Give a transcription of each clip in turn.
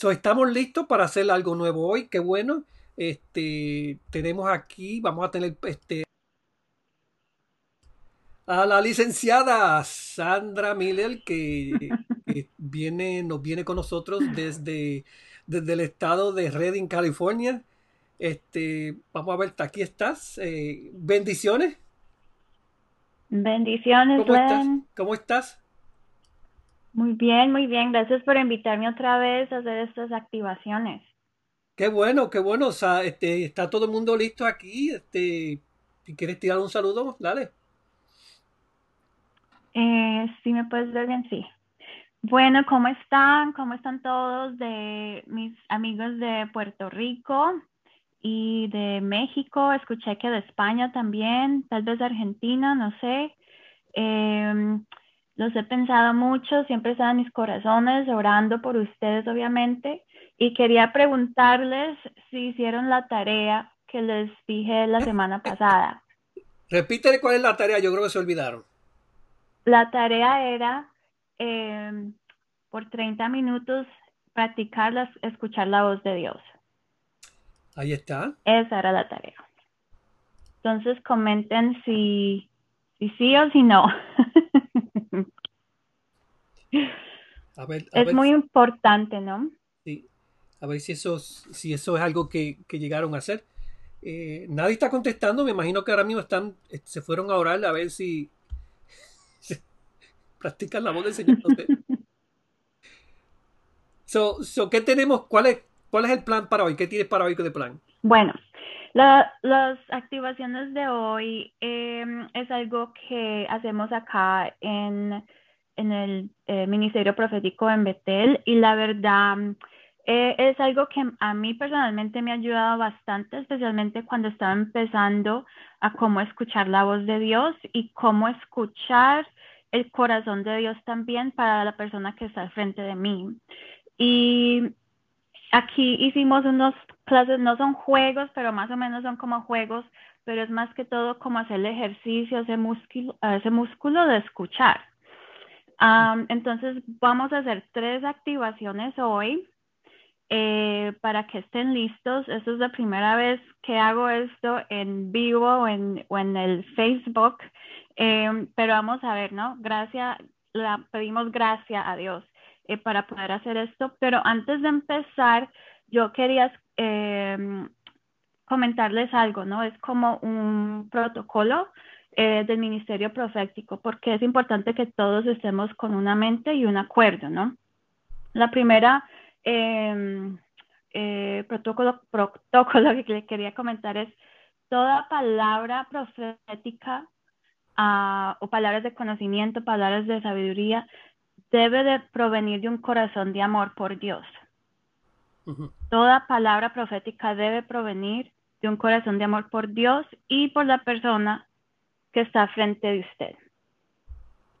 So, estamos listos para hacer algo nuevo hoy, qué bueno. Este, tenemos aquí, vamos a tener este, a la licenciada Sandra Miller, que, viene, nos viene con nosotros desde, desde el estado de Redding, California. Este, vamos a ver, aquí estás. Eh, bendiciones. Bendiciones, ¿Cómo estás? ¿Cómo estás? Muy bien, muy bien. Gracias por invitarme otra vez a hacer estas activaciones. Qué bueno, qué bueno. O sea, este, está todo el mundo listo aquí. Este, si quieres tirar un saludo, dale. Eh, sí, me puedes ver bien, sí. Bueno, ¿cómo están? ¿Cómo están todos de mis amigos de Puerto Rico y de México? Escuché que de España también, tal vez de Argentina, no sé. Em, los he pensado mucho, siempre están en mis corazones, orando por ustedes, obviamente. Y quería preguntarles si hicieron la tarea que les dije la semana pasada. Repítele cuál es la tarea, yo creo que se olvidaron. La tarea era eh, por 30 minutos practicar, las, escuchar la voz de Dios. Ahí está. Esa era la tarea. Entonces comenten si, si sí o si no. A ver, a es ver, muy importante, ¿no? sí. a ver si eso, si eso es algo que, que llegaron a hacer. Eh, nadie está contestando, me imagino que ahora mismo están, eh, se fueron a orar a ver si practican la voz del Señor. no sé. So, so, ¿qué tenemos? ¿Cuál es, ¿Cuál es el plan para hoy? ¿Qué tienes para hoy de plan? Bueno, la- las activaciones de hoy eh, es algo que hacemos acá en, en el eh, Ministerio Profético en Betel y la verdad eh, es algo que a mí personalmente me ha ayudado bastante, especialmente cuando estaba empezando a cómo escuchar la voz de Dios y cómo escuchar el corazón de Dios también para la persona que está al frente de mí. Y aquí hicimos unos clases, no son juegos, pero más o menos son como juegos, pero es más que todo como hacer el ejercicio, ese músculo, ese músculo de escuchar. Am, entonces vamos a hacer tres activaciones hoy eh, para que estén listos. Esta es la primera vez que hago esto en vivo o en, el Facebook, eh, pero vamos a ver, ¿no? Gracias, la, pedimos gracia a Dios eh, para poder hacer esto, pero antes de empezar, yo quería eh, comentarles algo, ¿no? Es como un protocolo eh, del Ministerio Profético, porque es importante que todos estemos con una mente y un acuerdo, ¿no? La primera eh, eh, protocolo, protocolo que le quería comentar es toda palabra profética ah, o palabras de conocimiento, palabras de sabiduría, debe de provenir de un corazón de amor por Dios. Toda palabra profética debe provenir de un corazón de amor por Dios y por la persona que está frente de usted.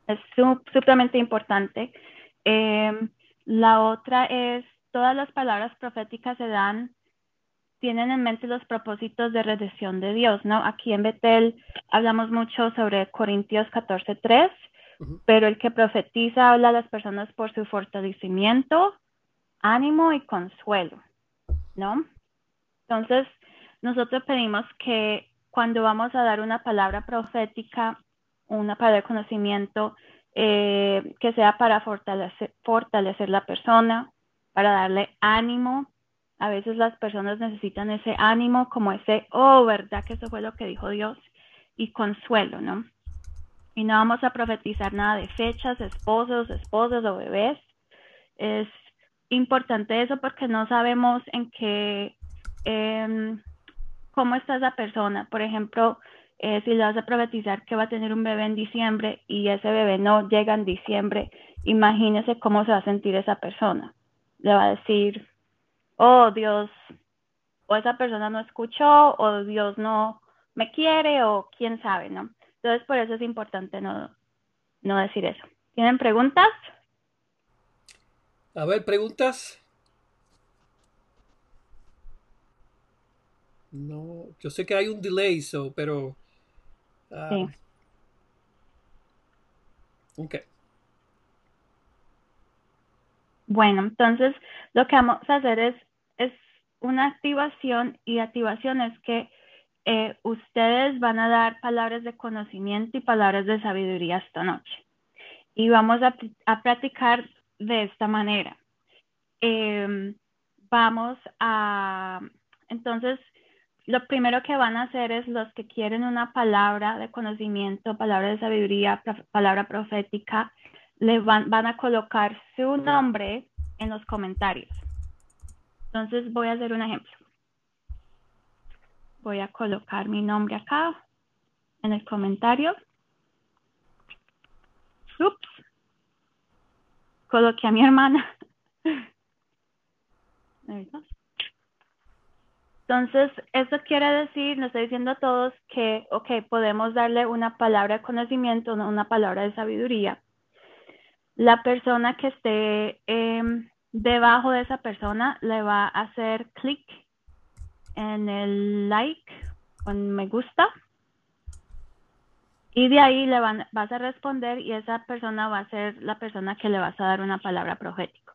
Es su- supremamente importante. Eh, la otra es, todas las palabras proféticas se dan, tienen en mente los propósitos de redención de Dios, ¿no? Aquí en Betel hablamos mucho sobre Corintios 14:3, Ujú. pero el que profetiza habla a las personas por su fortalecimiento, ánimo y consuelo, ¿no? Entonces, nosotros pedimos que cuando vamos a dar una palabra profética, una palabra de conocimiento, eh, que sea para fortalecer, la persona, para darle ánimo. A veces las personas necesitan ese ánimo, como ese, oh, ¿verdad que eso fue lo que dijo Dios? Y consuelo, ¿no? Y no vamos a profetizar nada de fechas, esposos, esposas o bebés. Es importante eso porque no sabemos en qué, em, cómo está esa persona. Por ejemplo, eh, si le vas a profetizar que va a tener un bebé en diciembre y ese bebé no llega en diciembre imagínese cómo se va a sentir esa persona. Le va a decir, oh Dios, o esa persona no escuchó, o Dios no me quiere, o quién sabe, ¿no? Entonces, por eso es importante no, no decir eso. ¿Tienen preguntas? A ver, preguntas. No, yo sé que hay un delay, so, pero. ah, Sí. ok. Bueno, entonces lo que vamos a hacer es, es una activación y activación es que eh, ustedes van a dar palabras de conocimiento y palabras de sabiduría esta noche. Y vamos a, a practicar de esta manera. Eh, vamos a, entonces, lo primero que van a hacer es los que quieren una palabra de conocimiento, palabra de sabiduría, palabra profética, le van, van a colocar su nombre en los comentarios. Entonces voy a hacer un ejemplo. Voy a colocar mi nombre acá en el comentario. Ups. Coloqué a mi hermana. Entonces, eso quiere decir, nos está diciendo a todos que, ok, podemos darle una palabra de conocimiento, no una palabra de sabiduría. La persona que esté em, debajo de esa persona le va a hacer clic en el like en me gusta y de ahí le van, vas a responder y esa persona va a ser la persona que le vas a dar una palabra profética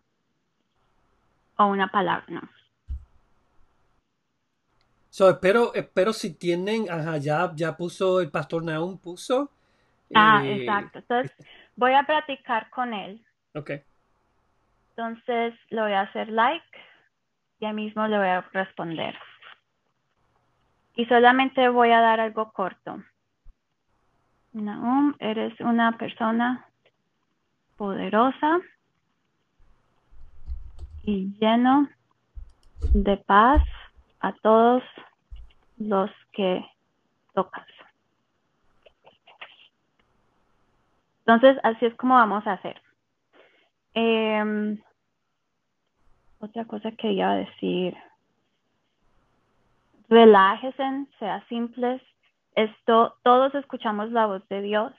o una palabra, no. So, espero, espero si tienen, ajá, ya, ya puso el pastor Naum, puso. Ah, eh, exacto. Entonces, voy a platicar con él. ok. Entonces, le voy a hacer like y ahí mismo le voy a responder. Y solamente voy a dar algo corto. Naum, eres una persona poderosa y lleno de paz a todos los que tocas. Entonces, así es como vamos a hacer. Em, otra cosa que iba a decir. Relájense, sea simples. Esto, todos escuchamos la voz de Dios.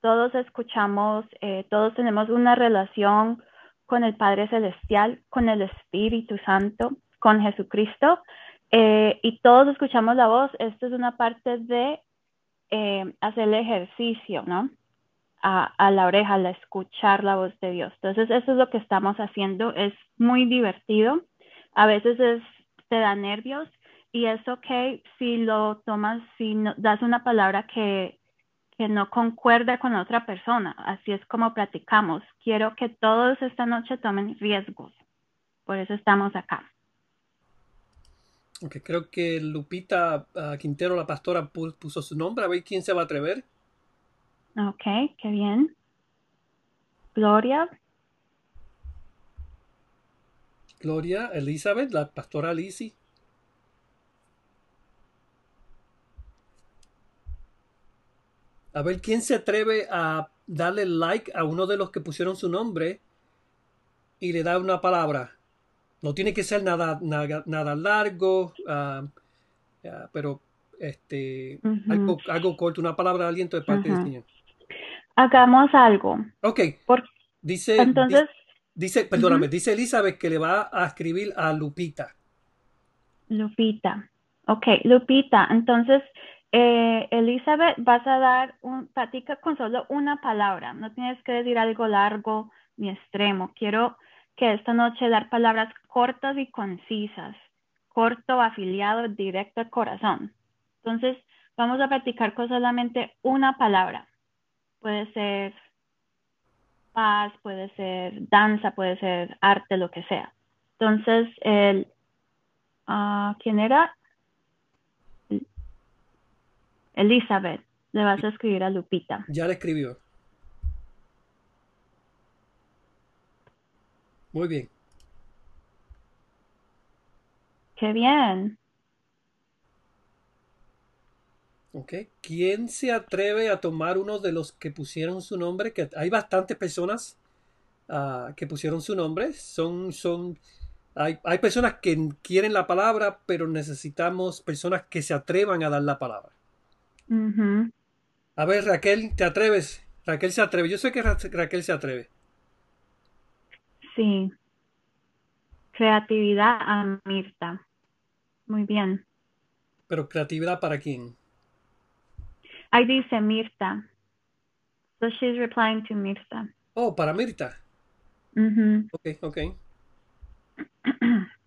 Todos escuchamos, eh, todos tenemos una relación con el Padre Celestial, con el Espíritu Santo, con Jesucristo. eh, y todos escuchamos la voz. Esto es una parte de eh, hacer el ejercicio, ¿no? a, a, la oreja, al escuchar la voz de Dios. Entonces, eso es lo que estamos haciendo. Es muy divertido. A veces es, te da nervios y es ok si lo tomas, si no, das una palabra que, que no concuerda con otra persona. Así es como practicamos. Quiero que todos esta noche tomen riesgos. Por eso estamos acá. Ok, creo que Lupita uh, Quintero, la pastora, puso su nombre. A ver quién se va a atrever. Ok, qué bien. Gloria. Gloria, Elizabeth, la pastora Lizzie. A ver quién se atreve a darle like a uno de los que pusieron su nombre y le da una palabra. No tiene que ser nada, nada, nada largo, uh, uh, pero este, uh -huh. algo, algo, corto, una palabra de aliento de parte -huh. del Señor. Hagamos algo. Ok. Por... Dice, Entonces, dice, perdóname, dice Elizabeth que le va a escribir a Lupita. Lupita. Ok, Lupita. Entonces, eh, Elizabeth, vas a dar un, platica con solo una palabra. No tienes que decir algo largo ni extremo. Quiero que esta noche dar palabras cortas y concisas. Corto, afiliado, directo al corazón. Entonces, vamos a practicar con solamente una palabra. Puede ser paz, puede ser danza, puede ser arte, lo que sea. Entonces, el, uh, ¿quién era? Elizabeth, le vas a escribir a Lupita. Ya le escribió. Muy bien. Qué bien. Ok. ¿Quién se atreve a tomar uno de los que pusieron su nombre? Que hay bastantes personas ah, que pusieron su nombre. Son, son, hay, hay personas que quieren la palabra, pero necesitamos personas que se atrevan a dar la palabra. Ujú. A ver, Raquel, ¿te atreves? Raquel se atreve. Yo sé que Ra- Raquel se atreve. Sí. Creatividad a Mirta. Muy bien. Pero creatividad para quién? Ahí dice Mirta. So she's replying to Mirta. Oh, para Mirta. Ujú. Ok, ok.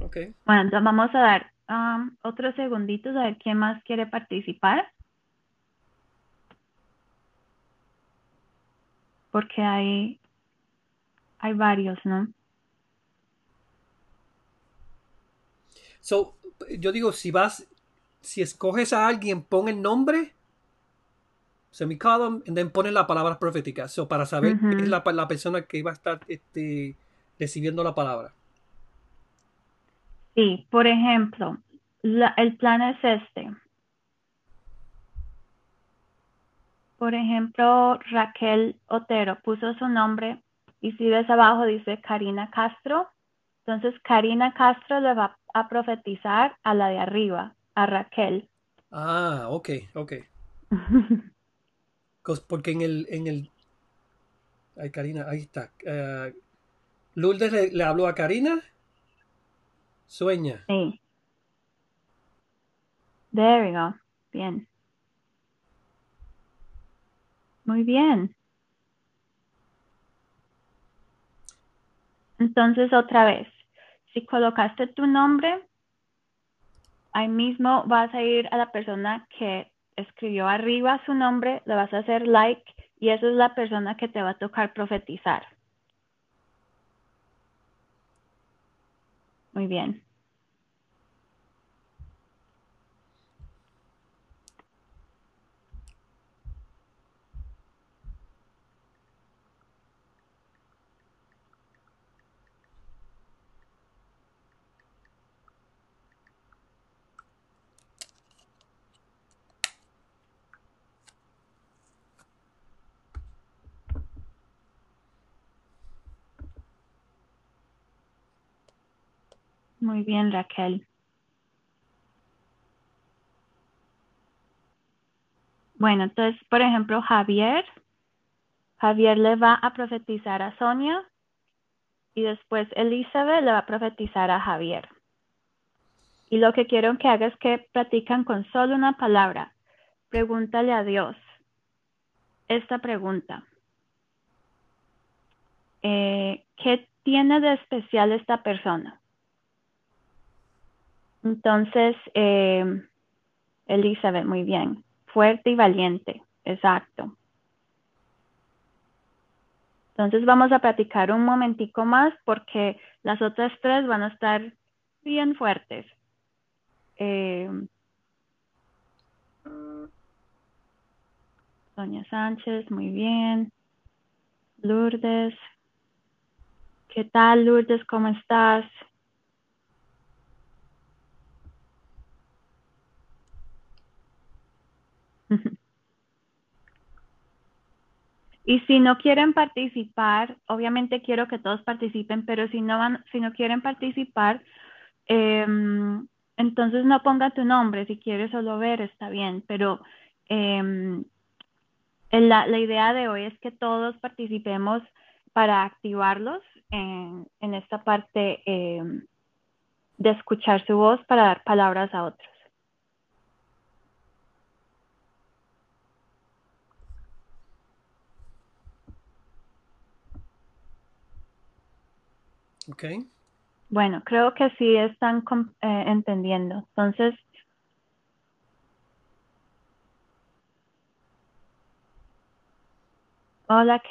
Ok. Bueno, entonces vamos a dar um, otros segunditos a ver quién más quiere participar. Porque hay, hay varios, ¿no? So, yo digo, si vas, si escoges a alguien, pon el nombre, semicolon, y then pones la palabra profética. So, para saber quién es la, la persona que va a estar este, recibiendo la palabra. Sí, por ejemplo, la- el plan es este. Por ejemplo, Raquel Otero puso su nombre y si ves abajo dice Karina Castro, entonces Karina Castro le va a profetizar a la de arriba, a Raquel. Ah, ok, ok. Porque en el, en el, ay, Karina, ahí está. Lourdes le, le habló a Karina. Sueña. Sí. There we go. Bien. Muy bien. Entonces, otra vez, si colocaste tu nombre, ahí mismo vas a ir a la persona que escribió arriba su nombre, le vas a hacer like y esa es la persona que te va a tocar profetizar. Muy bien. Muy bien, Raquel. Bueno, entonces, por ejemplo, Javier. Javier le va a profetizar a Sonia y después Elizabeth le va a profetizar a Javier. Y lo que quiero que hagas es que practican con solo una palabra. Pregúntale a Dios esta pregunta. Eh, ¿Qué tiene de especial esta persona? Entonces, eh, Elizabeth, muy bien. Fuerte y valiente, exacto. Entonces vamos a practicar un momentico más porque las otras tres van a estar bien fuertes. Eh, Doña Sánchez, muy bien. Lourdes. ¿Qué tal, Lourdes? ¿Cómo estás? Y si no quieren participar, obviamente quiero que todos participen, pero si no van, si no quieren participar, eh, entonces no ponga tu nombre. Si quieres solo ver, está bien. Pero eh, la, idea de hoy es que todos participemos para activarlos en, esta parte eh, de escuchar su voz para dar palabras a otros. Ok. Bueno, creo que sí están eh, entendiendo. Entonces, hola,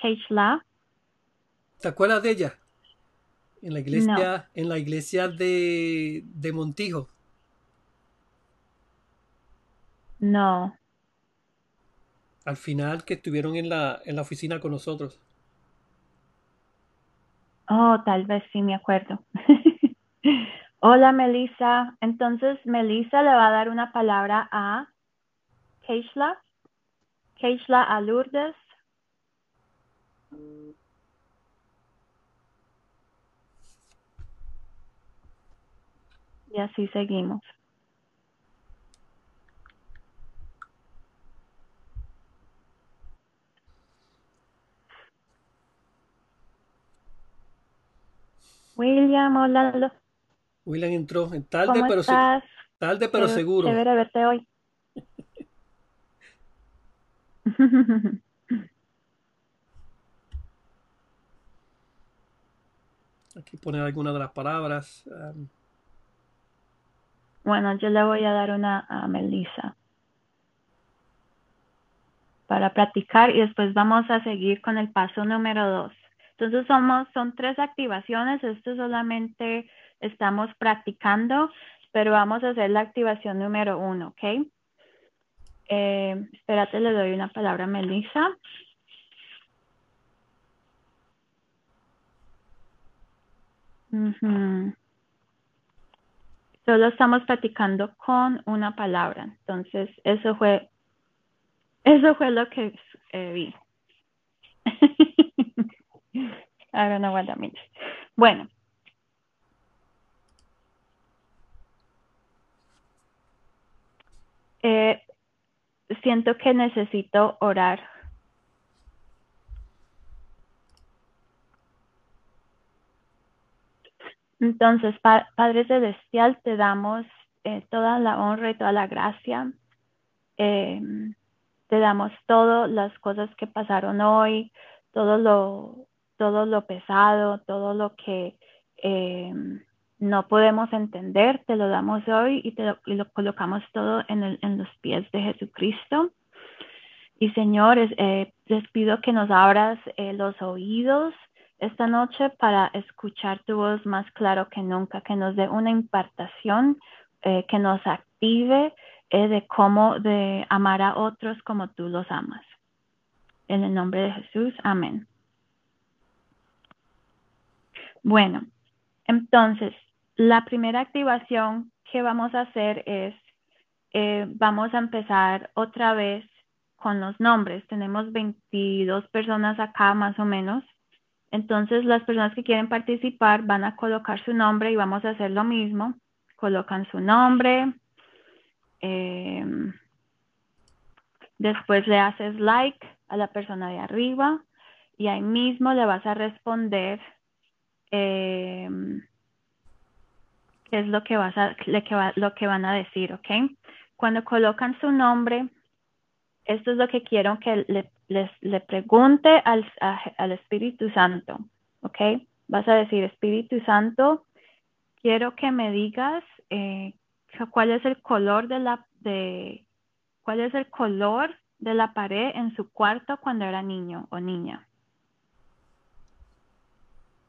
Keishla. ¿Te acuerdas de ella? En la iglesia, no. en la iglesia de, de Montijo. No. Al final que estuvieron en la, en la oficina con nosotros. Oh, tal vez sí me acuerdo. Hola, Melissa. Entonces, Melissa le va a dar una palabra a Keishla. Keishla a. Y así seguimos. William, hola. William entró en tarde, pero tarde, pero seguro. Chévere verte hoy. Aquí poner alguna de las palabras. Um, bueno, yo le voy a dar una a Melissa para practicar y después vamos a seguir con el paso número dos. Entonces somos, son tres activaciones, esto solamente estamos practicando, pero vamos a hacer la activación número uno, ¿ok? Eh, espérate, le doy una palabra a Melissa. Solo estamos practicando con una palabra. Entonces, eso fue, eso fue lo que eh, vi. I don't know what that means. Bueno. Eh, siento que necesito orar Entonces, Padre Celestial, te damos eh, toda la honra y toda la gracia. Em, te damos todas las cosas que pasaron hoy, todo lo, todo lo pesado, todo lo que em, no podemos entender, te lo damos hoy y, te lo, colocamos todo en, el, en, los pies de Jesucristo. Y señores, eh, les pido que nos abras eh, los oídos esta noche para escuchar tu voz más claro que nunca, que nos dé una impartación, eh, que nos active eh, de cómo de amar a otros como tú los amas. En el nombre de Jesús, amén. Bueno, entonces, la primera activación que vamos a hacer es, eh, vamos a empezar otra vez con los nombres. Tenemos 22 personas acá más o menos. Entonces las personas que quieren participar van a colocar su nombre y vamos a hacer lo mismo. Colocan su nombre. Em, después le haces like a la persona de arriba y ahí mismo le vas a responder em, es lo que, vas a, lo que van a decir, ¿ok? Cuando colocan su nombre, esto es lo que quiero que le les, le pregunte al, al Espíritu Santo, ¿ok? Vas a decir, Espíritu Santo, quiero que me digas eh, cuál es el color de la, de, cuál es el color de la pared en su cuarto cuando era niño o niña.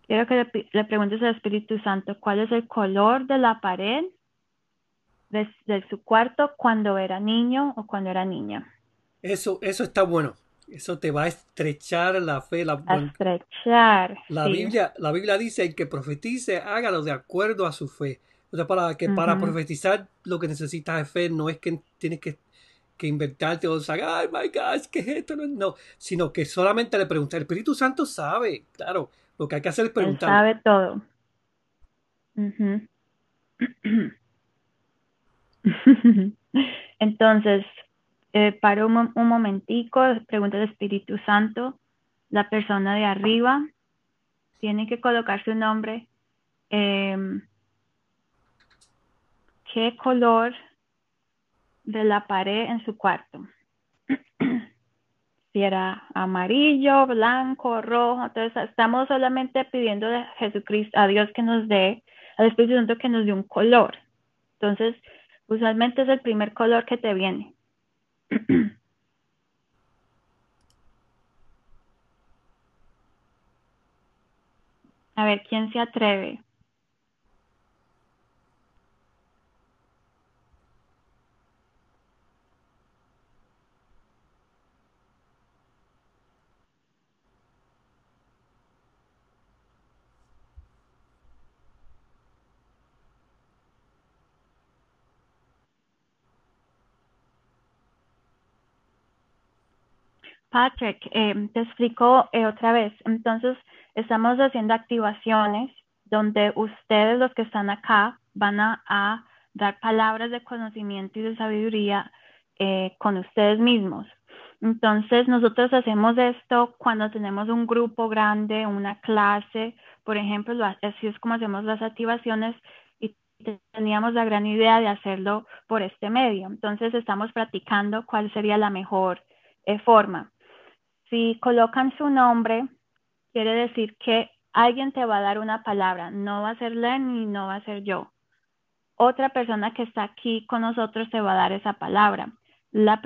Quiero que le, preguntes al Espíritu Santo cuál es el color de la pared de, de, su cuarto cuando era niño o cuando era niña. Eso, eso está bueno. Eso te va a estrechar la fe. La, estrechar. La, Biblia, la Biblia dice el que profetice, hágalo de acuerdo a su fe. O sea, para, que para profetizar lo que necesitas es fe, no es que tienes que, que inventarte o decir, ay, my God, ¿qué es esto? No, sino que solamente le pregunta. El Espíritu Santo sabe, claro, lo que hay que hacer es preguntar. sabe todo. Entonces, eh, para un, momentico, pregunta el Espíritu Santo, la persona de arriba tiene que colocar su nombre. Em, ¿Qué color de la pared en su cuarto? Si era amarillo, blanco, rojo. Entonces estamos solamente pidiendo a Jesucristo, a Dios que nos dé, al Espíritu Santo que nos dé un color. Entonces, usualmente es el primer color que te viene. A ver, ¿quién se atreve? Patrick, eh, te explico eh, otra vez. Entonces, estamos haciendo activaciones donde ustedes, los que están acá, van a, dar palabras de conocimiento y de sabiduría eh, con ustedes mismos. Entonces, nosotros hacemos esto cuando tenemos un grupo grande, una clase, por ejemplo, así es como hacemos las activaciones y teníamos la gran idea de hacerlo por este medio. Entonces, estamos practicando cuál sería la mejor forma. Si colocan su nombre, quiere decir que alguien te va a dar una palabra, no va a ser Len y no va a ser yo. Otra persona que está aquí con nosotros te va a dar esa palabra. La,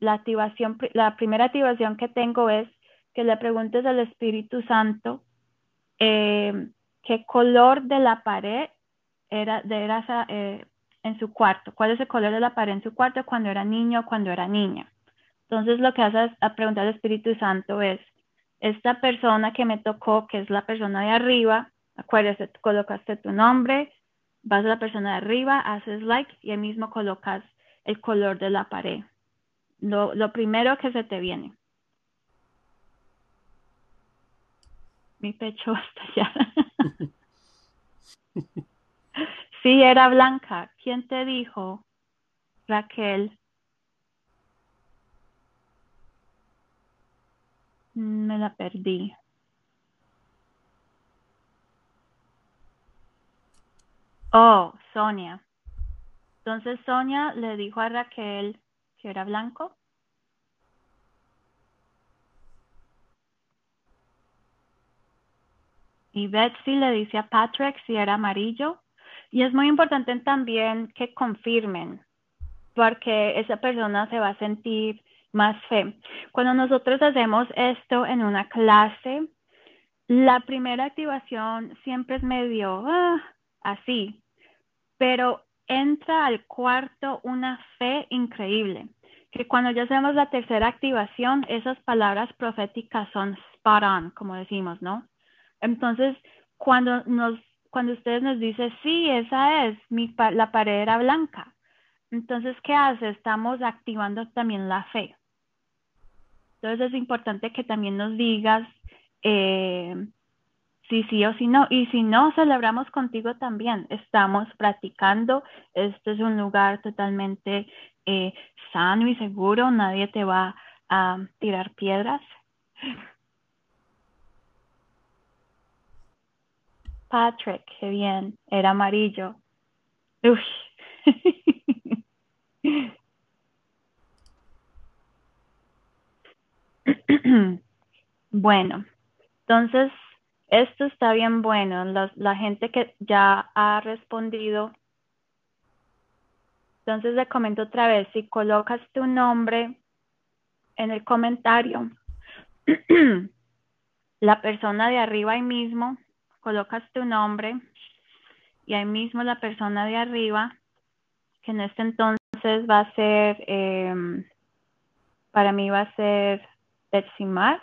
la, activación, la primera activación que tengo es que le preguntes al Espíritu Santo eh, qué color de la pared era, de, era eh, en su cuarto, cuál es el color de la pared en su cuarto cuando era niño o cuando era niña. Entonces lo que haces a preguntar al Espíritu Santo es, esta persona que me tocó, que es la persona de arriba, acuérdate, colocaste tu nombre, vas a la persona de arriba, haces like y ahí mismo colocas el color de la pared. Lo, lo primero que se te viene. Mi pecho está ya. sí, era blanca. ¿Quién te dijo, Raquel? Me la perdí. Oh, Sonia. Entonces Sonia le dijo a Raquel que era blanco. Y Betsy le dice a Patrick si era amarillo. Y es muy importante también que confirmen, porque esa persona se va a sentir más fe. Cuando nosotros hacemos esto en una clase, la primera activación siempre es medio ah, así, pero entra al cuarto una fe increíble, que cuando ya hacemos la tercera activación, esas palabras proféticas son spot on, como decimos, ¿no? Entonces, cuando nos cuando ustedes nos dicen, sí, esa es, mi, la pared era blanca. Entonces, ¿qué hace? Estamos activando también la fe. Entonces es importante que también nos digas eh, si sí o si no. Y si no, celebramos contigo también. Estamos practicando. Este es un lugar totalmente eh, sano y seguro. Nadie te va a tirar piedras. Patrick, qué bien. Era amarillo. Uf. bueno, entonces esto está bien bueno. La, gente que ya ha respondido. Entonces le comento otra vez, si colocas tu nombre en el comentario, la persona de arriba ahí mismo, colocas tu nombre y ahí mismo la persona de arriba, que en este entonces va a ser, em, para mí va a ser Mar.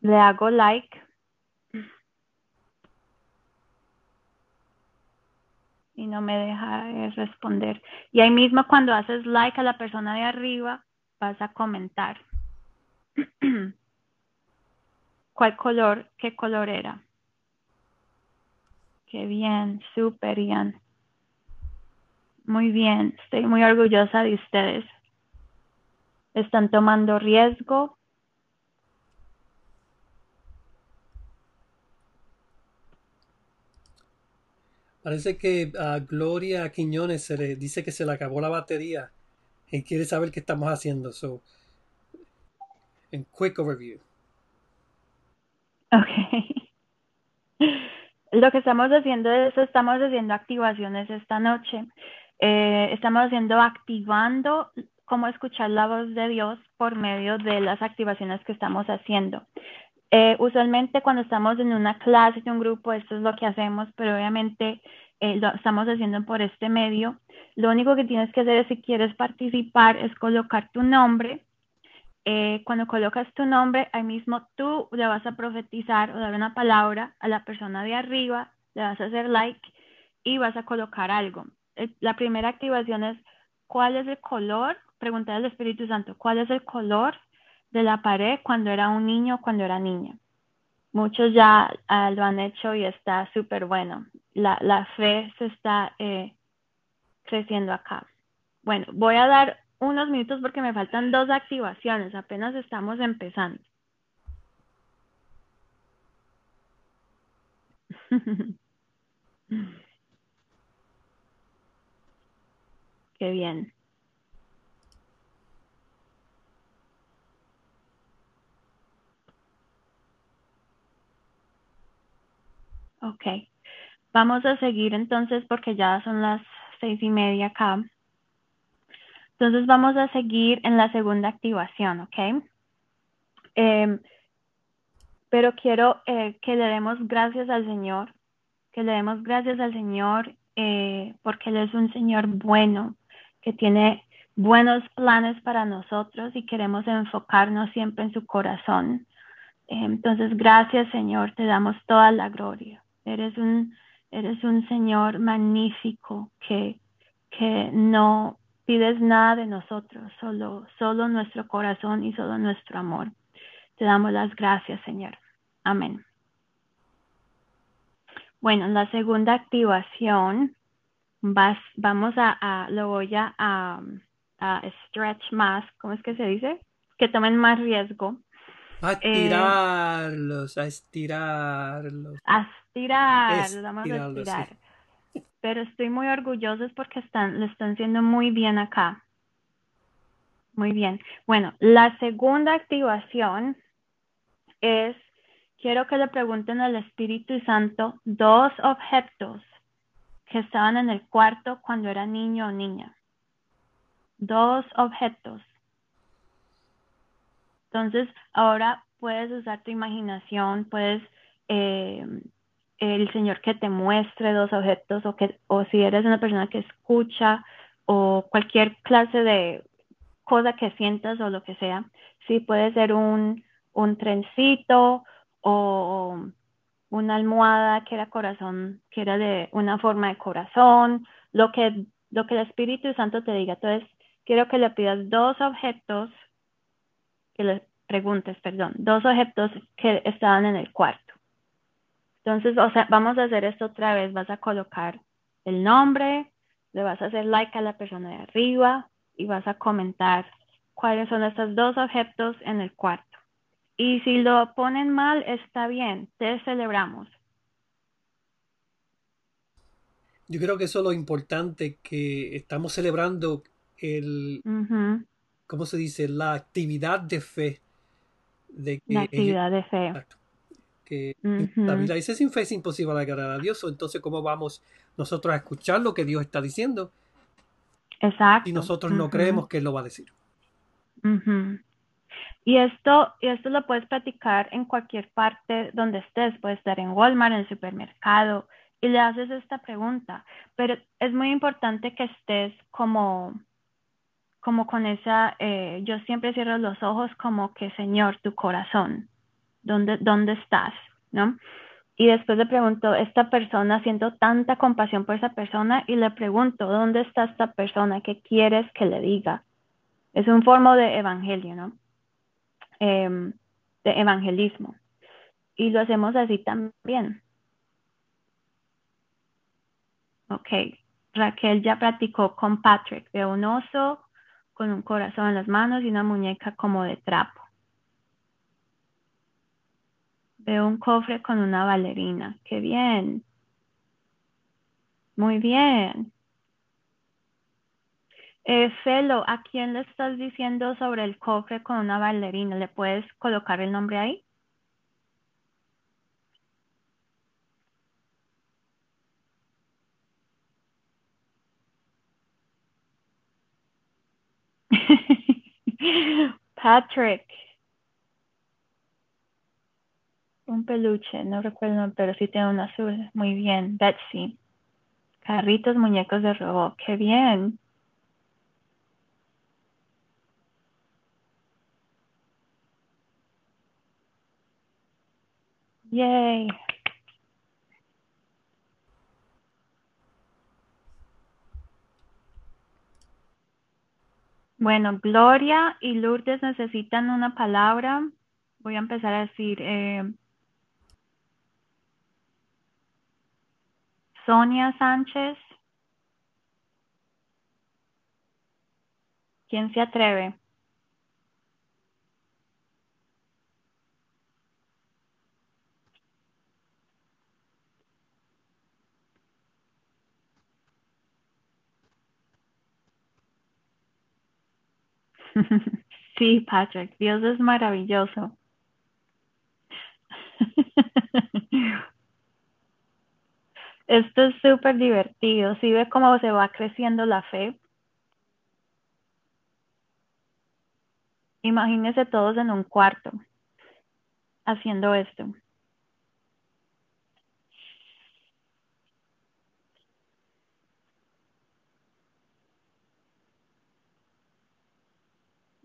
Le hago like. Y no me deja eh, responder. Y ahí mismo cuando haces like a la persona de arriba, vas a comentar. ¿Cuál color? ¿Qué color era? Qué bien, súper bien. Muy bien, estoy muy orgullosa de ustedes están tomando riesgo. Parece que a Gloria Quiñones se le dice que se le acabó la batería y quiere saber qué estamos haciendo. So, en quick overview. Ok. Lo que estamos haciendo es, estamos haciendo activaciones esta noche. Eh, estamos haciendo activando cómo escuchar la voz de Dios por medio de las activaciones que estamos haciendo. Eh, usualmente cuando estamos en una clase, en un grupo, esto es lo que hacemos, pero obviamente eh, lo estamos haciendo por este medio. Lo único que tienes que hacer es si quieres participar es colocar tu nombre. Eh, cuando colocas tu nombre, ahí mismo tú le vas a profetizar o dar una palabra a la persona de arriba, le vas a hacer like y vas a colocar algo. la primera activación es cuál es el color preguntar al Espíritu Santo, ¿cuál es el color de la pared cuando era un niño, cuando era niña? Muchos ya uh, lo han hecho y está súper bueno. La, la, fe se está eh, creciendo acá. Bueno, voy a dar unos minutos porque me faltan dos activaciones, apenas estamos empezando. Qué bien. Ok. Vamos a seguir entonces porque ya son las seis y media acá. Entonces vamos a seguir en la segunda activación, ¿ok? Eh, pero quiero eh, que le demos gracias al Señor, que le demos gracias al Señor eh, porque Él es un Señor bueno, que tiene buenos planes para nosotros y queremos enfocarnos siempre en su corazón. Eh, entonces, gracias Señor, te damos toda la gloria. Eres un, eres un Señor magnífico que, que no pides nada de nosotros, solo, solo nuestro corazón y solo nuestro amor. Te damos las gracias, Señor. Amén. Bueno, la segunda activación, vas, vamos a, lo voy a, a, stretch más, ¿cómo es que se dice? Que tomen más riesgo. A estirarlos, a estirarlos. A estirar, vamos a estirar. Pero estoy muy orgullosa porque están, lo están haciendo muy bien acá. Muy bien. Bueno, la segunda activación es, quiero que le pregunten al Espíritu Santo dos objetos que estaban en el cuarto cuando era niño o niña. Dos objetos. Entonces, ahora puedes usar tu imaginación, puedes eh, el Señor que te muestre dos objetos o que o si eres una persona que escucha o cualquier clase de cosa que sientas o lo que sea, sí puede ser un un trencito o una almohada que era corazón, que era de una forma de corazón, lo que, lo que el Espíritu Santo te diga. Entonces, quiero que le pidas dos objetos, que le preguntes, perdón, dos objetos que estaban en el cuarto. Entonces, o sea, vamos a hacer esto otra vez. Vas a colocar el nombre, le vas a hacer like a la persona de arriba y vas a comentar cuáles son estos dos objetos en el cuarto. Y si lo ponen mal, está bien, te celebramos. Yo creo que eso es lo importante, que estamos celebrando el, ¿cómo se dice? La actividad de fe. De que la actividad de fe. Que la vida dice, sin fe es imposible agradar a Dios. Entonces, ¿cómo vamos nosotros a escuchar lo que Dios está diciendo? Exacto. Y nosotros no creemos que Él lo va a decir. Y esto, y esto lo puedes practicar en cualquier parte donde estés, puedes estar en Walmart, en el supermercado, y le haces esta pregunta. Pero es muy importante que estés como, como con esa, eh, yo siempre cierro los ojos como que, Señor, tu corazón, ¿dónde, dónde estás? ¿No? Y después le pregunto, esta persona, siento tanta compasión por esa persona y le pregunto, ¿dónde está esta persona? ¿Qué quieres que le diga? Es un forma de evangelio, ¿no? Em, de evangelismo. Y lo hacemos así también. Ok, Raquel ya practicó con Patrick. de un oso con un corazón en las manos y una muñeca como de trapo. Veo un cofre con una bailarina. ¡Qué bien! Muy bien. Eh, Felo, ¿a quién le estás diciendo sobre el cofre con una bailarina? ¿Le puedes colocar el nombre ahí? Patrick. Un peluche, no recuerdo, pero sí tiene un azul. Muy bien. Betsy. Carritos, muñecos de robot. Qué bien. Yay. Bueno, Gloria y Lourdes necesitan una palabra. Voy a empezar a decir eh, Sonia Sánchez. ¿Quién se atreve? Sí, Patrick, Dios es maravilloso. Esto es súper divertido. ¿Sí ve cómo se va creciendo la fe? Imagínense todos en un cuarto haciendo esto.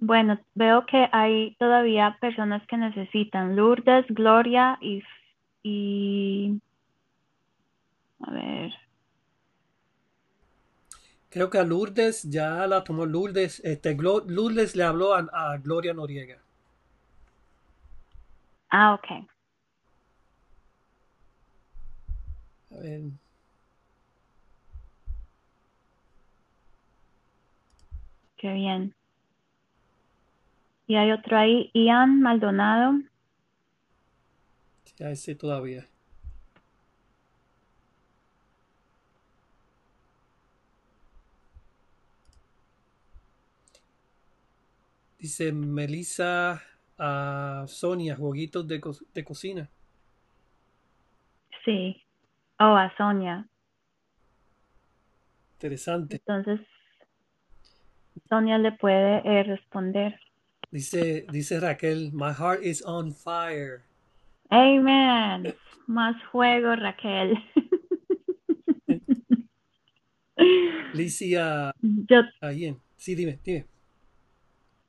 Bueno, veo que hay todavía personas que necesitan Lourdes, Gloria y, y a ver. Creo que a Lourdes ya la tomó Lourdes. Este, Lourdes le habló a, a Gloria Noriega. Ah, ok. A ver. Qué bien. Y hay otro ahí, Ian Maldonado. Sí, ese todavía. Dice Melissa a Sonia, jueguitos de, co de cocina. Sí. Oh, a Sonia. Interesante. Entonces, Sonia le puede eh, responder. Dice, dice Raquel, my heart is on fire. Amen. Más fuego, Raquel. Licia, Yo, ahí sí, dime, dime.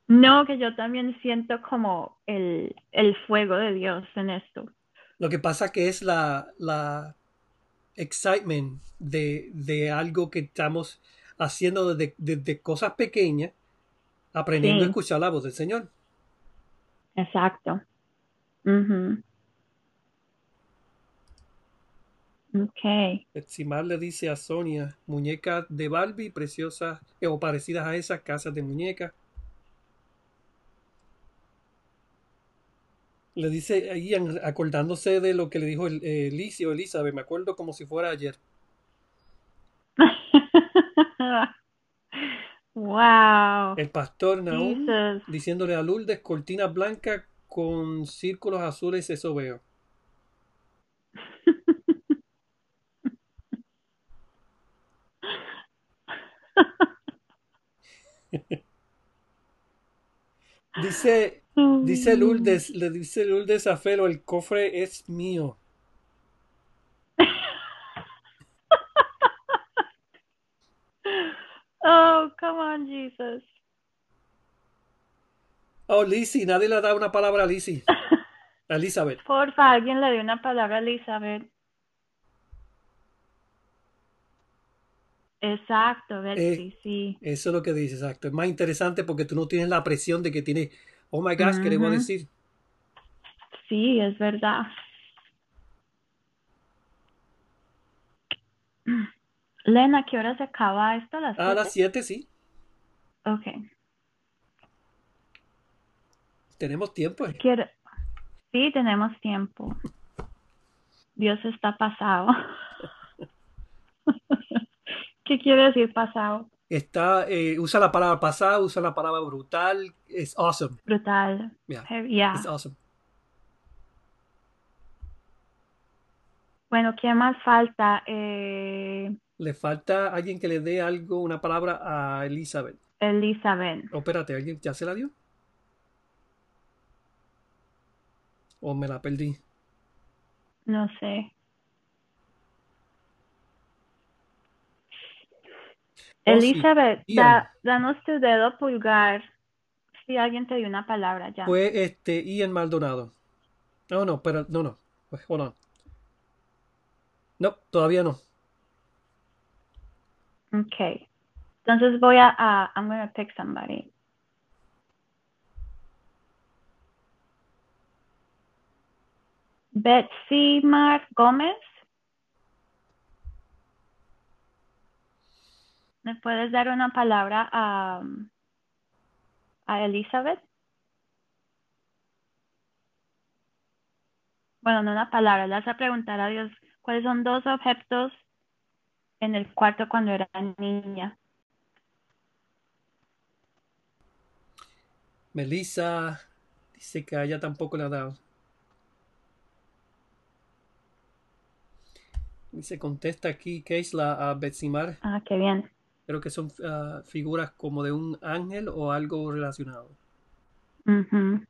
no, que yo también siento como el, el fuego de Dios en esto. Lo que pasa que es la, la excitement de, de algo que estamos haciendo desde, desde cosas pequeñas, aprendiendo a Sí. escuchar la voz del Señor. Exacto. Ujú. Okay. Eximar le dice a Sonia, muñecas de Barbie preciosas eh, o parecidas a esas casas de muñecas. Le dice ahí acordándose de lo que le dijo el, eh, Licio, Elizabeth, me acuerdo como si fuera ayer. Wow. El pastor Jesus. diciéndole a Lourdes cortinas blancas con círculos azules, eso veo. Dice, dice Lourdes, le dice Lourdes a Felo, el cofre es mío. Oh, come on, Jesus. Oh, Lizzie, nadie le da una palabra a Lizzie. A Elizabeth. Porfa, alguien le dio una palabra a Elizabeth. Exacto, Betsy, sí. Eso es lo que dice, exacto. Es más interesante porque tú no tienes la presión de que tienes, oh my gosh, ¿qué le voy a decir? Sí, es verdad. Lena, ¿a qué hora se acaba esto? ¿A las A las siete? 7, sí. Ok. Tenemos tiempo. eh. Quiero... Sí, tenemos tiempo. Dios está pasado. ¿Qué quiere decir pasado? Está, eh, usa la palabra pasada, usa la palabra brutal. Es awesome. Brutal. Yeah, yeah. it's awesome. Bueno, ¿qué más falta? Eh, Le falta alguien que le dé algo, una palabra a Elizabeth. Elizabeth. Oh, espérate, ¿alguien ya se la dio? ¿O me la perdí? No sé. Oh. Elizabeth, da- danos tu dedo pulgar si alguien te dio una palabra ya. Fue este Ian Maldonado. No, no, pero no, no. Pues, Hold on. No, todavía no. Okay. Entonces voy a, I'm going to pick somebody. Betsy Mar Gómez. ¿Me puedes dar una palabra a, a Elizabeth? Bueno, no una palabra, le vas a preguntar a Dios cuáles son dos objetos en el cuarto cuando era niña. Melissa dice que a ella tampoco le ha dado. Y se contesta aquí Keisla a Betsimar. Ah, qué bien. Creo que son ah, figuras como de un ángel o algo relacionado. Ujú.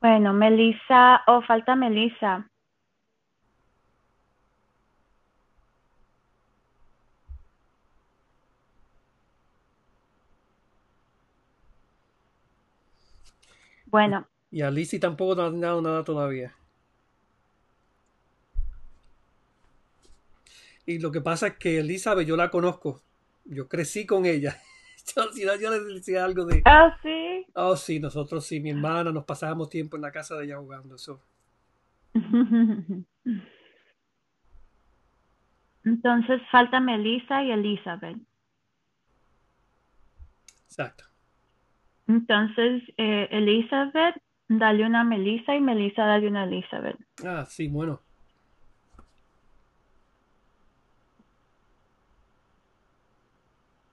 Bueno, Melissa, o falta Melissa. Bueno, Y a Lizzie tampoco no han dado nada todavía. Y lo que pasa es que Elizabeth yo la conozco. Yo crecí con ella. Yo, si no, yo le decía algo de... ah, sí. Oh, sí, nosotros sí, mi hermana, nos pasábamos tiempo en la casa de ella jugando. Eso. Entonces falta Melissa y Elizabeth. Exacto. Entonces, eh, Elizabeth, dale una a Melissa y Melissa dale una a Elizabeth. Ah, sí, bueno.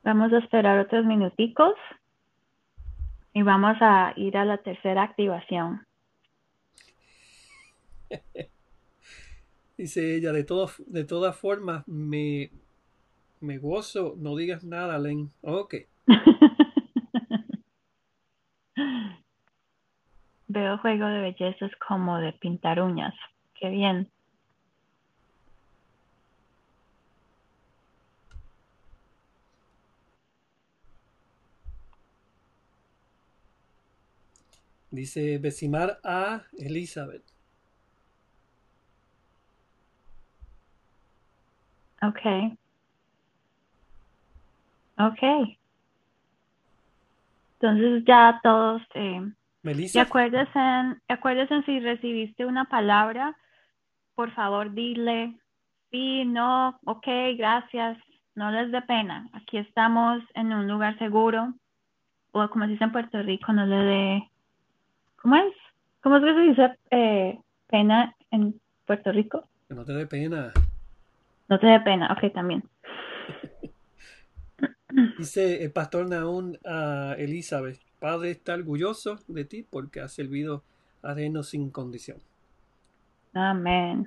Vamos a esperar otros minuticos y vamos a ir a la tercera activación. Dice ella, de, todo, de todas formas, me, me gozo, no digas nada, Len. Ok. Veo juego de bellezas como de pintar uñas. Qué bien. Dice Besimar a Elizabeth. Okay. Okay. Entonces ya todos, eh, y Melissa, acuérdense, acuérdense si recibiste una palabra, por favor dile sí, no, ok, gracias, no les dé pena. Aquí estamos en un lugar seguro, o como se dice en Puerto Rico, no le dé, ¿cómo es? ¿Cómo es que se dice eh, pena en Puerto Rico? que no te dé pena. No te dé pena, ok, también. Dice el pastor Naún a Elizabeth, Padre está orgulloso de ti porque has servido a reino sin condición. Amén.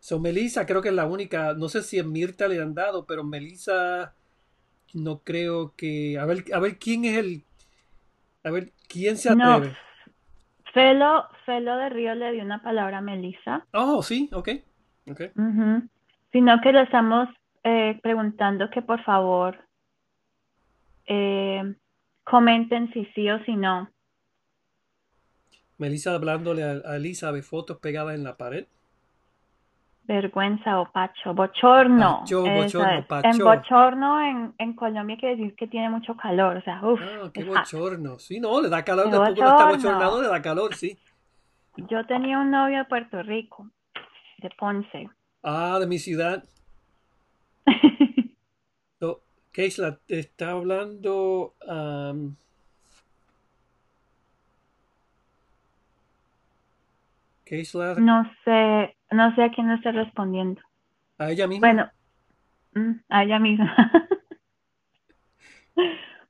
So, Melissa creo que es la única, no sé si en Mirta le han dado, pero Melissa no creo que, a ver, a ver quién es el, a ver, quién se No. atreve. Felo, Felo de Río le dio una palabra a Melissa. Oh, sí, ok, ok. Ujú. Sino que le estamos eh, preguntando que por favor eh, comenten si sí o si no. Melissa hablándole a, a Elizabeth, fotos pegadas en la pared. Vergüenza o pacho. Bochorno. Pacho, bochorno, es. pacho. En bochorno en, en Colombia quiere decir que tiene mucho calor. O sea, uff. Ah, qué hot. bochorno. Sí, no, le da calor, después cuando está bochornado le da calor, sí. Yo tenía un novio de Puerto Rico, de Ponce. Ah, de mi ciudad. So, Keisla, te está hablando am, Keisla No sé, no sé a quién le está respondiendo. a ella misma. Bueno, mm, a ella misma.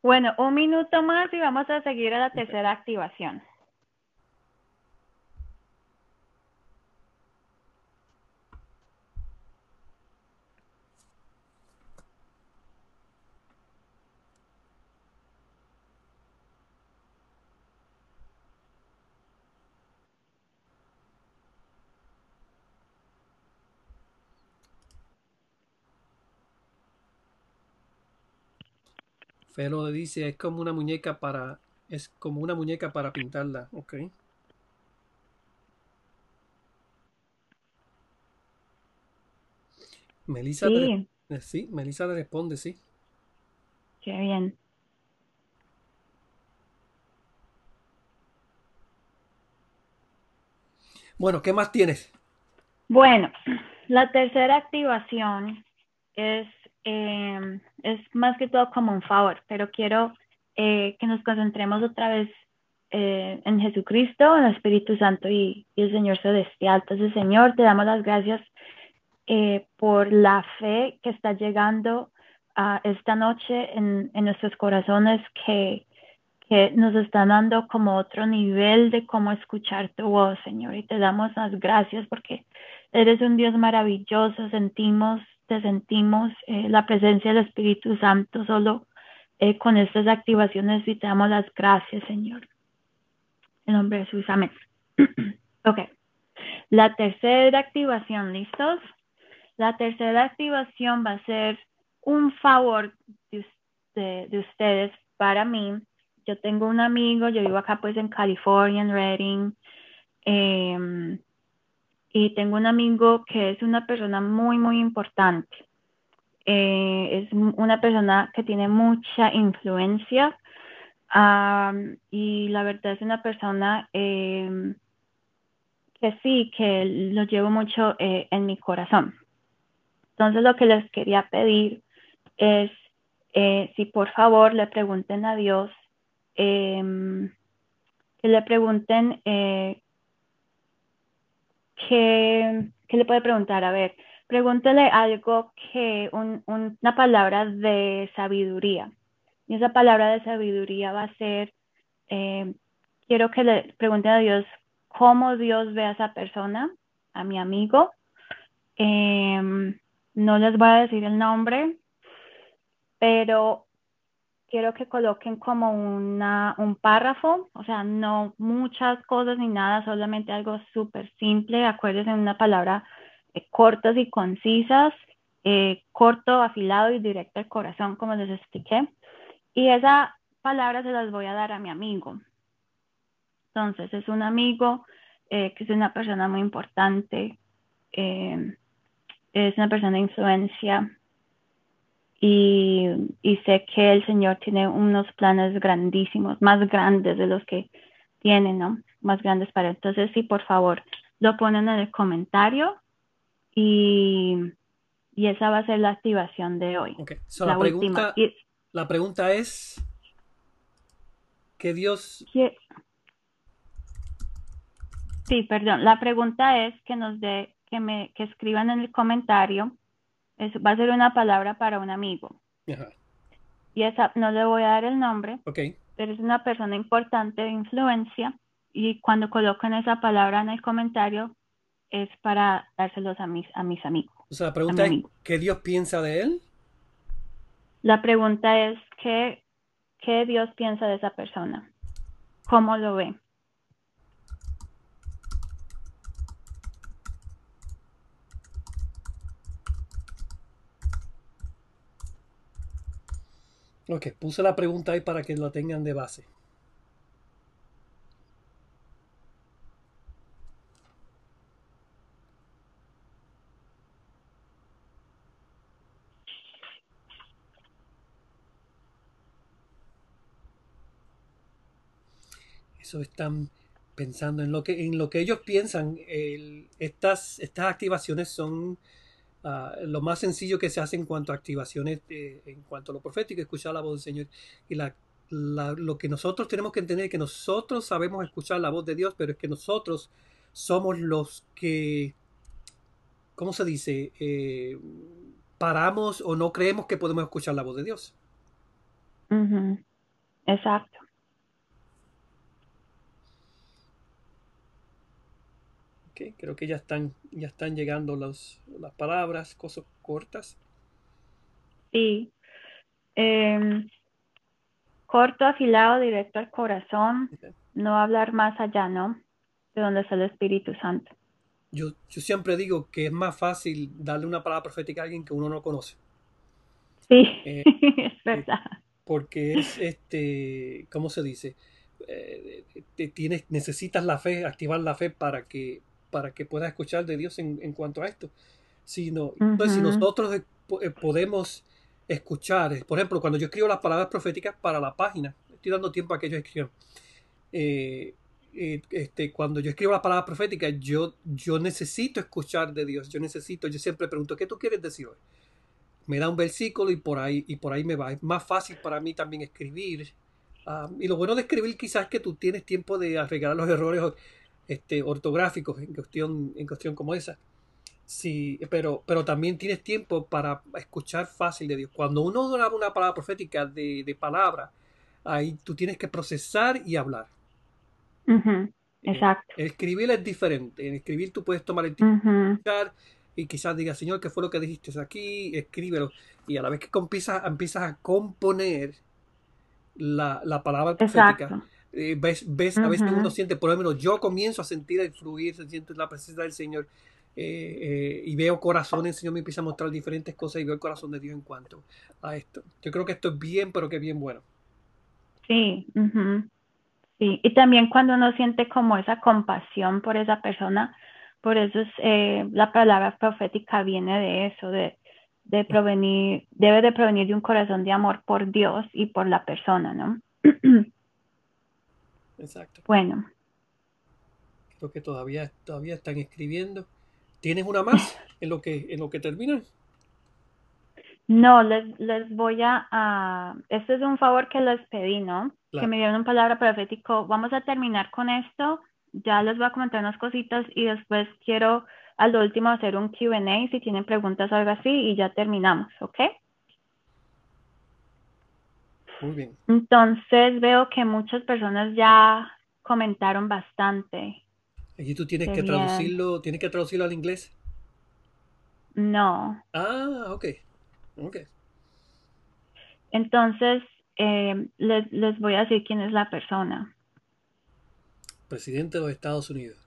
Bueno, un minuto más y vamos a seguir a la tercera activación. Felo dice, es como una muñeca para... Es como una muñeca para pintarla, ok. Melissa, sí. Sí, Melissa le responde, sí. Qué bien. Bueno, ¿qué más tienes? Bueno, la tercera activación es eh, es más que todo como un favor, pero quiero eh, que nos concentremos otra vez eh, en Jesucristo, en el Espíritu Santo y, el Señor Celestial. Entonces, Señor, te damos las gracias eh, por la fe que está llegando a esta noche en, en nuestros corazones, que, que nos están dando como otro nivel de cómo escuchar tu voz, Señor. Y te damos las gracias porque eres un Dios maravilloso, sentimos, sentimos eh, la presencia del Espíritu Santo solo eh, con estas activaciones y te damos las gracias, Señor. En nombre de Jesús, amén. ok. La tercera activación, ¿listos? La tercera activación va a ser un favor de, de, de ustedes para mí. Yo tengo un amigo, yo vivo acá pues en California, en Redding, eh, y tengo un amigo que es una persona muy, muy importante. Eh, es una persona que tiene mucha influencia um, y la verdad es una persona eh, que sí, que lo llevo mucho eh, en mi corazón. Entonces lo que les quería pedir es eh, si por favor le pregunten a Dios, em, que le pregunten que, que, le puede preguntar, a ver, pregúntele algo que, un, un, una palabra de sabiduría. Y esa palabra de sabiduría va a ser, eh, quiero que le pregunten a Dios cómo Dios ve a esa persona, a mi amigo. Eh, no les voy a decir el nombre, pero quiero que coloquen como una, un párrafo, o sea, no muchas cosas ni nada, solamente algo súper simple. Acuérdense una palabra eh, cortas y concisas, eh, corto, afilado y directo al corazón, como les expliqué. Y esa palabra se las voy a dar a mi amigo. Entonces, es un amigo eh, que es una persona muy importante, eh, es una persona de influencia y, y, sé que el Señor tiene unos planes grandísimos, más grandes de los que tiene, ¿no? Más grandes para él. Entonces, sí, por favor, lo ponen en el comentario y, y esa va a ser la activación de hoy. Okay. So, la, la, pregunta, la pregunta es, ¿que Dios... ¿qué? Sí, perdón. La pregunta es que nos dé, que me, que escriban en el comentario es, va a ser una palabra para un amigo. Ajá. Y esa, no le voy a dar el nombre, okay. pero es una persona importante de influencia y cuando coloquen esa palabra en el comentario es para dárselos a mis, a mis amigos. O sea, la pregunta es, ¿qué Dios piensa de él? La pregunta es, ¿qué, ¿qué Dios piensa de esa persona? ¿Cómo lo ve? Ok, puse la pregunta ahí para que lo tengan de base. Eso están pensando en lo que en lo que ellos piensan. El, estas, estas activaciones son Uh, lo más sencillo que se hace en cuanto a activaciones, en cuanto a lo profético, escuchar la voz del Señor. Y la, la, lo que nosotros tenemos que entender es que nosotros sabemos escuchar la voz de Dios, pero es que nosotros somos los que, ¿cómo se dice? Eh, paramos o no creemos que podemos escuchar la voz de Dios. Exacto. Okay, creo que ya están, ya están llegando los, las palabras, cosas cortas. Sí. Eh, corto, afilado, directo al corazón. Okay. No hablar más allá, ¿no? De donde está el Espíritu Santo. Yo, yo siempre digo que es más fácil darle una palabra profética a alguien que uno no conoce. Sí, eh, es verdad. Porque es, este, ¿cómo se dice? Eh, tienes, necesitas la fe, activar la fe para que, para que puedas escuchar de Dios en, en cuanto a esto. Si no, uh -huh. Entonces, si nosotros eh, podemos escuchar, por ejemplo, cuando yo escribo las palabras proféticas para la página, estoy dando tiempo a que ellos escriban, eh, eh, este, cuando yo escribo la palabra profética, yo, yo necesito escuchar de Dios, yo necesito, yo siempre pregunto, ¿qué tú quieres decir hoy? Me da un versículo y por ahí, y por ahí me va. Es más fácil para mí también escribir. Ah, y lo bueno de escribir quizás es que tú tienes tiempo de arreglar los errores este, ortográficos en cuestión, en cuestión como esa. Sí, pero, pero también tienes tiempo para escuchar fácil de Dios. Cuando uno da una palabra profética de, de palabra, ahí tú tienes que procesar y hablar. Ujú, Exacto. El escribir es diferente. En escribir tú puedes tomar el tiempo escuchar y quizás diga, Señor, ¿qué fue lo que dijiste aquí? Escríbelo. Y a la vez que empiezas, empiezas a componer la, la palabra profética. Eh, ves, ves, a veces uno siente, por lo menos yo comienzo a sentir el fluir, se siente la presencia del Señor. eh, eh, y veo corazones, el Señor me empieza a mostrar diferentes cosas y veo el corazón de Dios en cuanto a esto. Yo creo que esto es bien, pero que bien bueno. Sí, ujú, sí. Y también cuando uno siente como esa compasión por esa persona, por eso es, la palabra profética viene de eso, de, de provenir, debe de provenir de un corazón de amor por Dios y por la persona, ¿no? Exacto. Bueno, Creo que todavía, todavía están escribiendo. ¿Tienes una más en lo que, en lo que termina? no, les, les voy a, este es un favor que les pedí, ¿no? Que me dieron una palabra profético. Vamos a terminar con esto. Ya les voy a comentar unas cositas y después quiero al último hacer un Q&A si tienen preguntas o algo así y ya terminamos, ¿ok? Muy bien. Entonces veo que muchas personas ya comentaron bastante. Aquí tú tienes que traducirlo, tienes que traducirlo al inglés. No. Ah, ok. Ok. Entonces, eh, les, les voy a decir quién es la persona. Presidente de los Estados Unidos.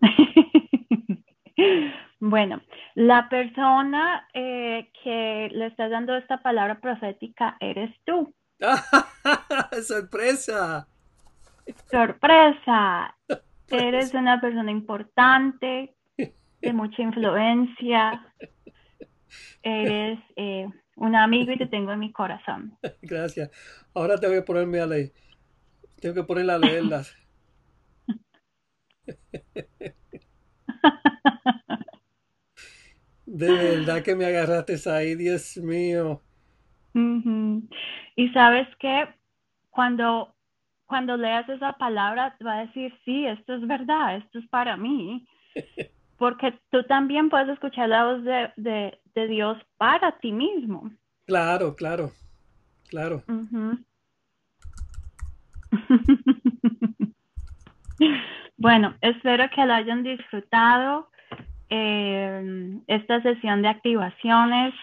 Bueno, la persona eh, que le está dando esta palabra profética eres tú. ¡Sorpresa! Sorpresa, eres una persona importante, de mucha influencia, eres eh, un amigo y te tengo en mi corazón. Gracias. Ahora tengo que ponerme a leer. Tengo que ponerla a leerlas. De verdad que me agarraste ahí, Dios mío. Y sabes que cuando, cuando leas esa palabra, va a decir, sí, esto es verdad, esto es para mí. Porque tú también puedes escuchar la voz de, de, de Dios para ti mismo. Claro, claro, claro. Bueno, espero que lo hayan disfrutado. Eh, esta sesión de activaciones.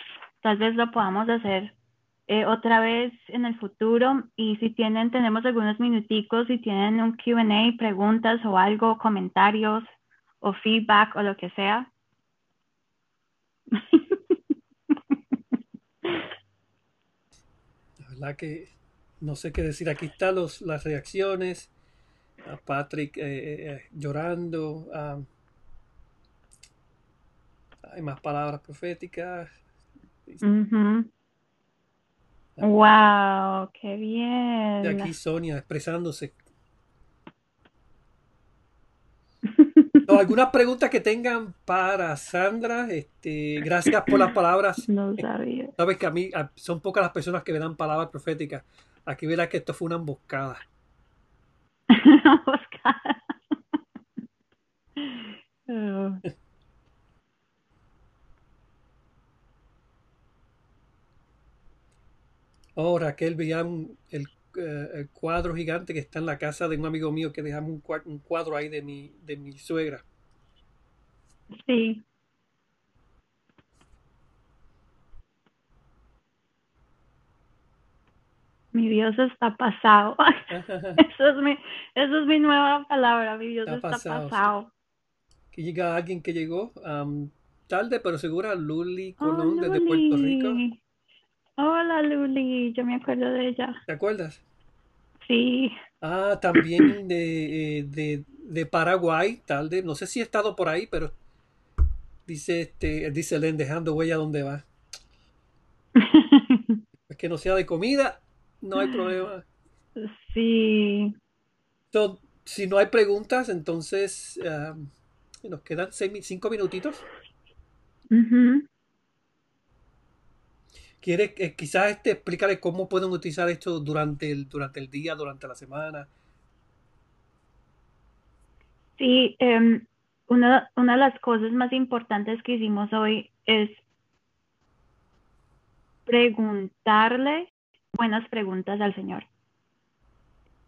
Tal vez lo podamos hacer eh, otra vez en el futuro. Y si tienen, tenemos algunos minuticos, si tienen un Q&A, preguntas o algo, comentarios o feedback o lo que sea. La verdad que no sé qué decir. Aquí están los, las reacciones. A Patrick eh, eh, llorando. ah, hay más palabras proféticas. Wow, qué Y bien. aquí Sonia expresándose. No, algunas preguntas que tengan para Sandra. Este, gracias por las palabras. No sabía. Sabes que a mí son pocas las personas que me dan palabras proféticas. Aquí verás que esto fue una emboscada. Oscar. Oh. Oh, Raquel, veía un- el, eh, el cuadro gigante que está en la casa de un amigo mío que dejamos un, cua- un cuadro ahí de mi, de mi suegra. Sí. Mi Dios está pasado. Eso es mi, eso es mi nueva palabra. Mi Dios Está está pasado, sí. Que llega alguien que llegó am, tarde, pero segura, Luli Oh, Colón desde Puerto Rico. Hola, Luli. Yo me acuerdo de ella. ¿Te acuerdas? Sí. Ah, también de, eh, de, de Paraguay, tarde. No sé si he estado por ahí, pero dice este, dice Len, dejando huella donde va. Es que no sea de comida, no hay problema. Sí. So, si no hay preguntas, entonces nos quedan cinco minutitos. ¿Quieres eh, quizás este, explicarle cómo pueden utilizar esto durante el, durante el día, durante la semana? Sí, em, una, una de las cosas más importantes que hicimos hoy es preguntarle buenas preguntas al Señor.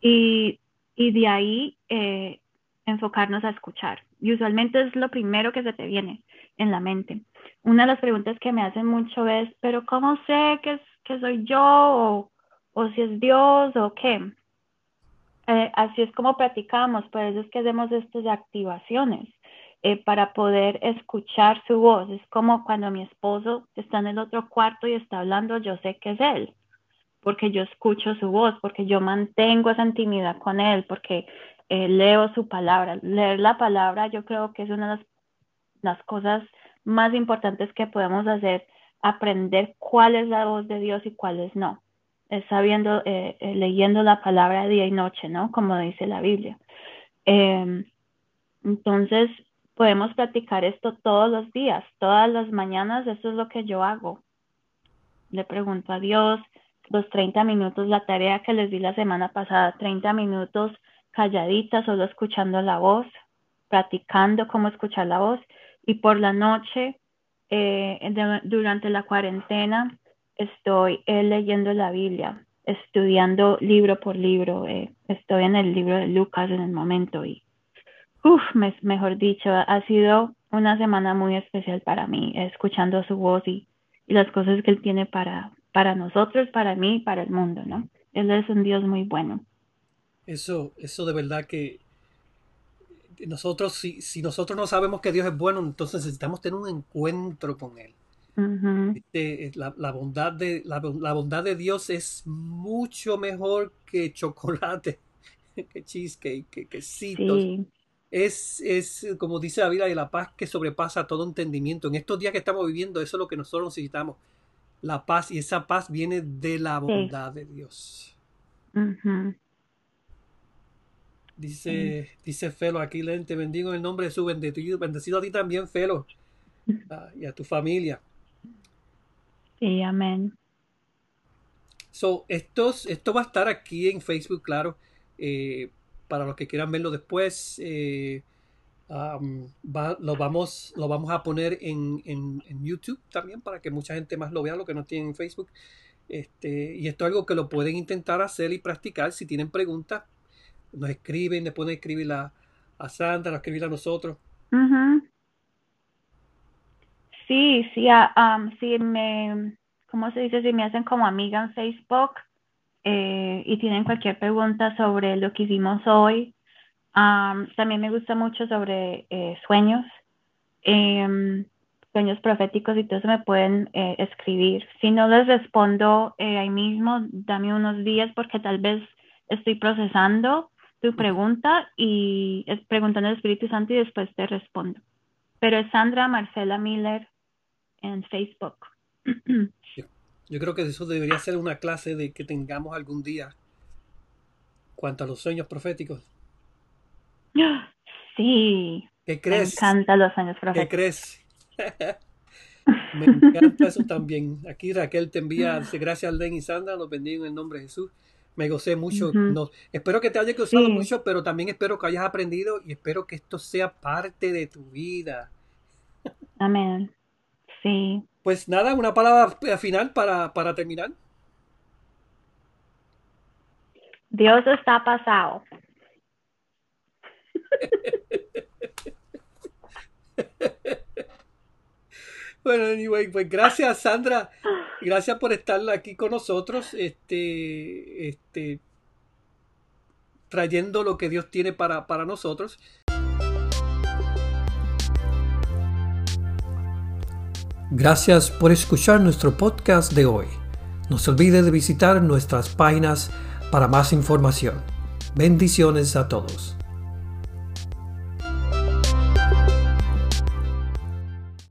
Y, y de ahí eh, enfocarnos a escuchar. Y usualmente es lo primero que se te viene en la mente. Una de las preguntas que me hacen mucho es, pero ¿cómo sé que, es, que soy yo o, o si es Dios o qué? Eh, así es como practicamos, por eso es que hacemos estas activaciones eh, para poder escuchar su voz. Es como cuando mi esposo está en el otro cuarto y está hablando, yo sé que es él, porque yo escucho su voz, porque yo mantengo esa intimidad con él, porque eh, leo su palabra. Leer la palabra yo creo que es una de las, cosas más importantes que podemos hacer, aprender cuál es la voz de Dios y cuál es no. Es sabiendo, eh, eh, leyendo la palabra día y noche, ¿no? Como dice la Biblia. Em, entonces, podemos practicar esto todos los días, todas las mañanas, eso es lo que yo hago. Le pregunto a Dios, los 30 minutos, la tarea que les di la semana pasada, 30 minutos calladita, solo escuchando la voz, practicando cómo escuchar la voz. Y por la noche, eh, durante la cuarentena, estoy eh, leyendo la Biblia, estudiando libro por libro. Eh, estoy en el libro de Lucas en el momento y, uff, mejor dicho, ha sido una semana muy especial para mí, escuchando su voz y, y las cosas que Él tiene para, para nosotros, para mí y para el mundo, ¿no? Él es un Dios muy bueno. Eso, eso de verdad que nosotros, si, si nosotros no sabemos que Dios es bueno, entonces necesitamos tener un encuentro con Él. Este, la, la, bondad de, la, bondad de Dios es mucho mejor que chocolate, que cheesecake, que quesitos. Es, es, como dice la Biblia, la paz que sobrepasa todo entendimiento. En estos días que estamos viviendo, eso es lo que nosotros necesitamos. La paz, y esa paz viene de la bondad de Dios. Dice, dice Felo aquí, Len, te bendigo en el nombre de su bendecido, bendecido a ti también, Felo, ah, y a tu familia. Sí, amén. So, estos, esto va a estar aquí en Facebook, claro, eh, para los que quieran verlo después. Eh, lo, vamos, lo vamos a poner en, en, en, YouTube también para que mucha gente más lo vea, lo que no tienen en Facebook. Este, y esto es algo que lo pueden intentar hacer y practicar. Si tienen preguntas, nos escriben, le pueden escribir a, a Sandra, a escribir a nosotros. Sí, sí, uh, sí me, ¿cómo se dice? Si me hacen como amiga en Facebook eh, y tienen cualquier pregunta sobre lo que hicimos hoy, también me gusta mucho sobre eh, sueños, em, sueños proféticos y todo eso me pueden eh, escribir. Si no les respondo ahí mismo, dame unos días porque tal vez estoy procesando tu pregunta y es preguntando al Espíritu Santo y después te respondo. Pero es Sandra Marcela Miller en Facebook. Yo creo que eso debería ser una clase de que tengamos algún día cuanto a los sueños proféticos. Sí. ¿Qué crees? Me encantan los sueños proféticos. ¿Qué crees? Me encanta eso también. Aquí Raquel te envía, gracias Len y Sandra, los bendigo en el nombre de Jesús me gocé mucho. no, espero que te haya gustado mucho, pero también espero que hayas aprendido y espero que esto sea parte de tu vida. Amén. Sí. Pues nada, una palabra final para, para terminar. Dios está pasado. Bueno, anyway, pues gracias Sandra, gracias por estar aquí con nosotros, este, este, trayendo lo que Dios tiene para, para nosotros. Gracias por escuchar nuestro podcast de hoy. No se olvide de visitar nuestras páginas para más información. Bendiciones a todos.